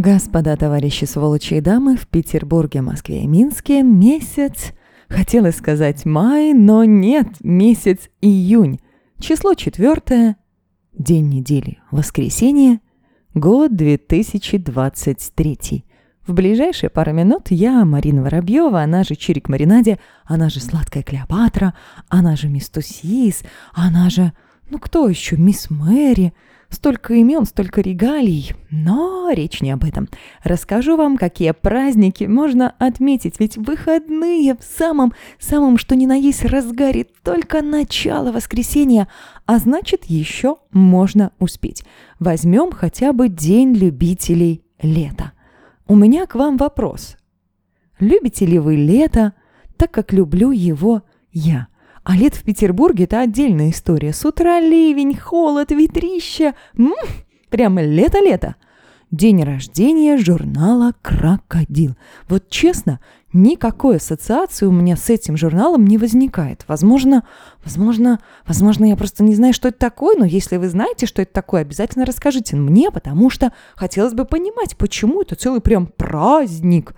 Господа, товарищи, сволочи и дамы, в Петербурге, Москве и Минске месяц... Хотела сказать май, но нет, месяц июнь. Число четвертое, день недели, воскресенье, год 2023. В ближайшие пару минут я, Марина Воробьева, она же Чирик Маринаде, она же Сладкая Клеопатра, она же Мисс Тусис, она же... Ну кто еще? Мисс Мэри. Столько имен, столько регалий. Но речь не об этом. Расскажу вам, какие праздники можно отметить, ведь выходные в самом, самом что ни на есть разгаре только начало воскресенья, а значит еще можно успеть. Возьмем хотя бы День любителей лета. У меня к вам вопрос. Любите ли вы лето, так как люблю его я? А лет в Петербурге – это отдельная история. С утра ливень, холод, ветрища. М-м, прямо лето-лето. День рождения журнала «Крокодил». Вот честно, никакой ассоциации у меня с этим журналом не возникает. Возможно, возможно, возможно, я просто не знаю, что это такое, но если вы знаете, что это такое, обязательно расскажите мне, потому что хотелось бы понимать, почему это целый прям праздник.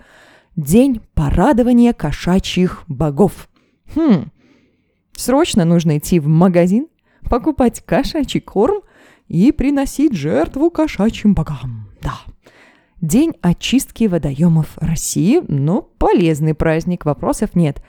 День порадования кошачьих богов. Хм, срочно нужно идти в магазин, покупать кошачий корм и приносить жертву кошачьим богам. Да. День очистки водоемов России, но полезный праздник, вопросов нет.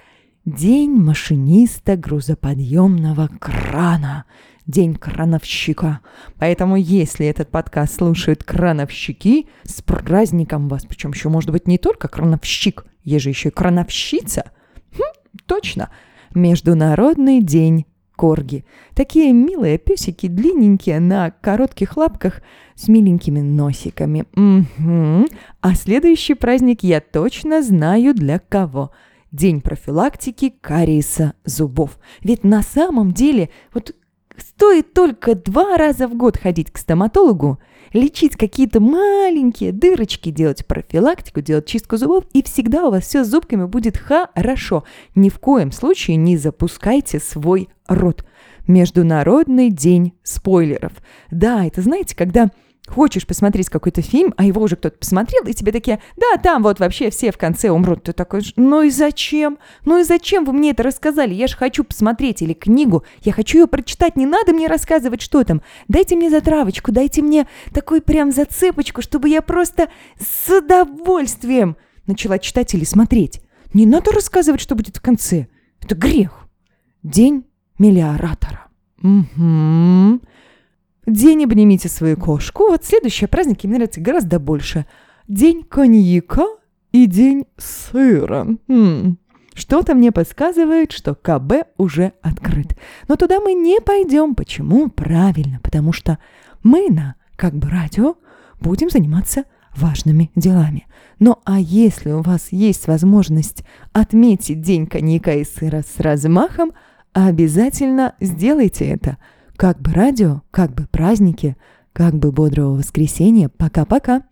День машиниста грузоподъемного крана. День крановщика. Поэтому, если этот подкаст слушают крановщики, с праздником вас. Причем еще может быть не только крановщик, есть же еще и крановщица. Хм, точно. Международный день корги. Такие милые песики, длинненькие, на коротких лапках с миленькими носиками. Угу. А следующий праздник я точно знаю для кого. День профилактики кариеса зубов. Ведь на самом деле, вот стоит только два раза в год ходить к стоматологу, лечить какие-то маленькие дырочки, делать профилактику, делать чистку зубов, и всегда у вас все с зубками будет хорошо. Ни в коем случае не запускайте свой рот. Международный день спойлеров. Да, это знаете, когда хочешь посмотреть какой-то фильм, а его уже кто-то посмотрел, и тебе такие, да, там вот вообще все в конце умрут. Ты такой, ну и зачем? Ну и зачем вы мне это рассказали? Я же хочу посмотреть или книгу, я хочу ее прочитать, не надо мне рассказывать, что там. Дайте мне затравочку, дайте мне такой прям зацепочку, чтобы я просто с удовольствием начала читать или смотреть. Не надо рассказывать, что будет в конце. Это грех. День миллиоратора. Угу. День обнимите свою кошку. Вот следующие праздники мне нравятся гораздо больше. День коньяка и день сыра. М-м. Что-то мне подсказывает, что КБ уже открыт. Но туда мы не пойдем. Почему? Правильно, потому что мы на как бы радио будем заниматься важными делами. Ну а если у вас есть возможность отметить день коньяка и сыра с размахом, обязательно сделайте это – как бы радио, как бы праздники, как бы бодрого воскресенья. Пока-пока.